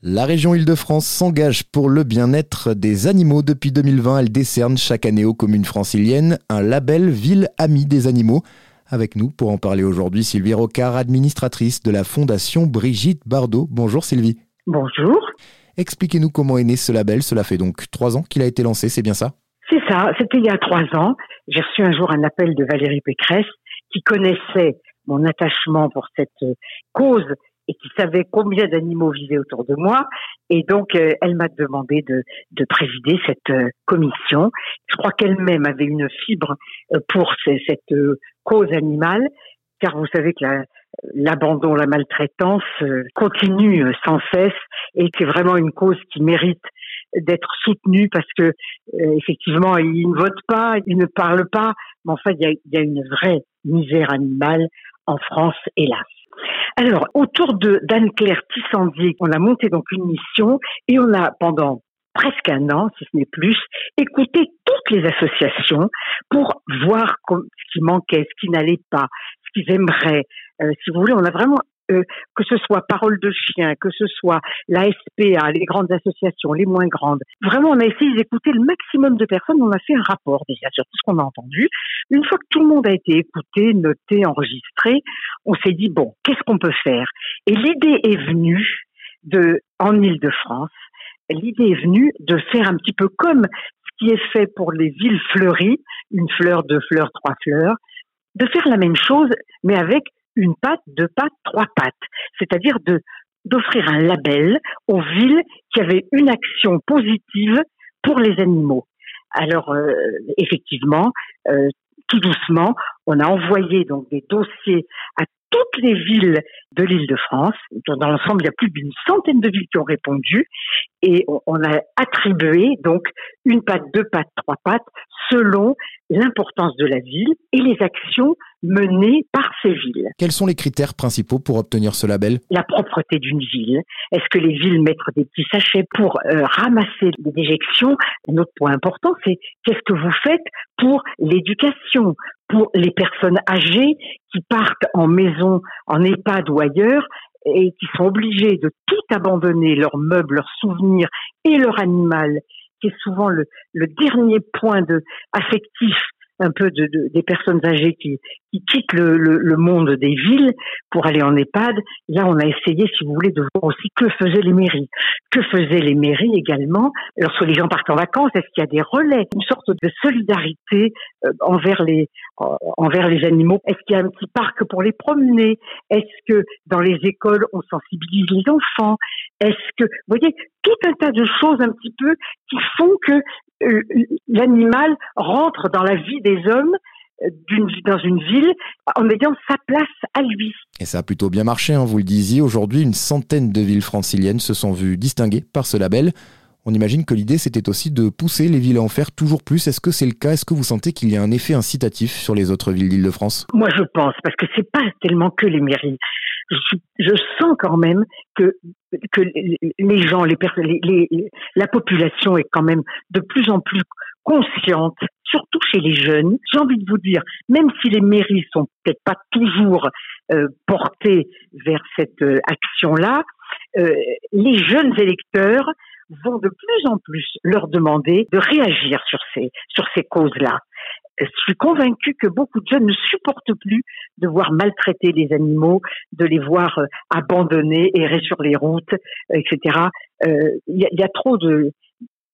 La région Île-de-France s'engage pour le bien-être des animaux. Depuis 2020, elle décerne chaque année aux communes franciliennes un label Ville Amie des animaux. Avec nous pour en parler aujourd'hui, Sylvie Rocard, administratrice de la Fondation Brigitte Bardot. Bonjour Sylvie. Bonjour. Expliquez-nous comment est né ce label. Cela fait donc trois ans qu'il a été lancé, c'est bien ça? C'est ça, c'était il y a trois ans. J'ai reçu un jour un appel de Valérie Pécresse qui connaissait mon attachement pour cette cause et qui savait combien d'animaux vivaient autour de moi. Et donc, euh, elle m'a demandé de, de présider cette euh, commission. Je crois qu'elle-même avait une fibre euh, pour cette cause animale, car vous savez que l'abandon, la, maltraitance continue sans cesse et c'est vraiment une cause qui mérite d'être soutenue parce que effectivement, ils ne votent pas, ils ne parlent pas, mais en fait, il y a, y a une vraie misère animale en France, hélas. Alors, autour de d'Anne-Claire Tissandier, on a monté donc une mission et on a pendant presque un an, si ce n'est plus, écouté toutes les associations pour voir ce qui manquait, ce qui n'allait pas, ce qu'ils aimeraient. Euh, si vous voulez, on a vraiment euh, que ce soit Parole de Chien, que ce soit la SPA, les grandes associations, les moins grandes. Vraiment, on a essayé d'écouter le maximum de personnes. On a fait un rapport déjà sur tout ce qu'on a entendu. Une fois que tout le monde a été écouté, noté, enregistré, on s'est dit bon, qu'est-ce qu'on peut faire? Et l'idée est venue de en Île-de-France. L'idée est venue de faire un petit peu comme ce qui est fait pour les villes fleuries, une fleur, deux fleurs, trois fleurs, de faire la même chose, mais avec une patte, deux pattes, trois pattes. C'est-à-dire de d'offrir un label aux villes qui avaient une action positive pour les animaux. Alors euh, effectivement, euh, tout doucement, on a envoyé donc des dossiers à toutes les villes de l'Île-de-France. Dans l'ensemble, il y a plus d'une centaine de villes qui ont répondu et on a attribué donc une patte, deux pattes, trois pattes selon l'importance de la ville et les actions menées par ces villes. Quels sont les critères principaux pour obtenir ce label? La propreté d'une ville. Est-ce que les villes mettent des petits sachets pour euh, ramasser les déjections? Un autre point important, c'est qu'est-ce que vous faites pour l'éducation, pour les personnes âgées qui partent en maison, en EHPAD ou ailleurs et qui sont obligées de tout abandonner, leurs meubles, leurs souvenirs et leur animal qui est souvent le, le dernier point de affectif un peu de, de, des personnes âgées qui, qui quittent le, le, le, monde des villes pour aller en EHPAD. Là, on a essayé, si vous voulez, de voir aussi que faisaient les mairies. Que faisaient les mairies également lorsque les gens partent en vacances? Est-ce qu'il y a des relais Une sorte de solidarité euh, envers les euh, envers les animaux? Est-ce qu'il y a un petit parc pour les promener? Est-ce que dans les écoles, on sensibilise les enfants? Est-ce que, vous voyez, tout un tas de choses un petit peu qui font que l'animal rentre dans la vie des hommes euh, dans une ville en ayant sa place à lui. Et ça a plutôt bien marché, hein, vous le disiez. Aujourd'hui, une centaine de villes franciliennes se sont vues distinguées par ce label. On imagine que l'idée, c'était aussi de pousser les villes à en faire toujours plus. Est-ce que c'est le cas? Est-ce que vous sentez qu'il y a un effet incitatif sur les autres villes d'Île-de-France? Moi, je pense, parce que c'est pas tellement que les mairies. Je, sens quand même que les gens, les personnes, la population est quand même de plus en plus consciente, surtout chez les jeunes. J'ai envie de vous dire, même si les mairies sont peut-être pas toujours euh, portées vers cette euh, action-là, euh, les jeunes électeurs vont de plus en plus leur demander de réagir sur ces sur ces causes-là. Je suis convaincue que beaucoup de jeunes ne supportent plus de voir maltraiter les animaux, de les voir euh, abandonnés, errer sur les routes, etc. Euh, il y, a trop de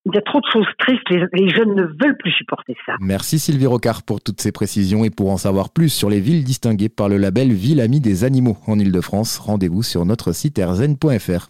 il y a trop de choses tristes, les, jeunes ne veulent plus supporter ça. Merci Sylvie Rocard pour toutes ces précisions et pour en savoir plus sur les villes distinguées par le label Ville Amie des Animaux en Ile-de-France, rendez-vous sur notre site erzen.fr.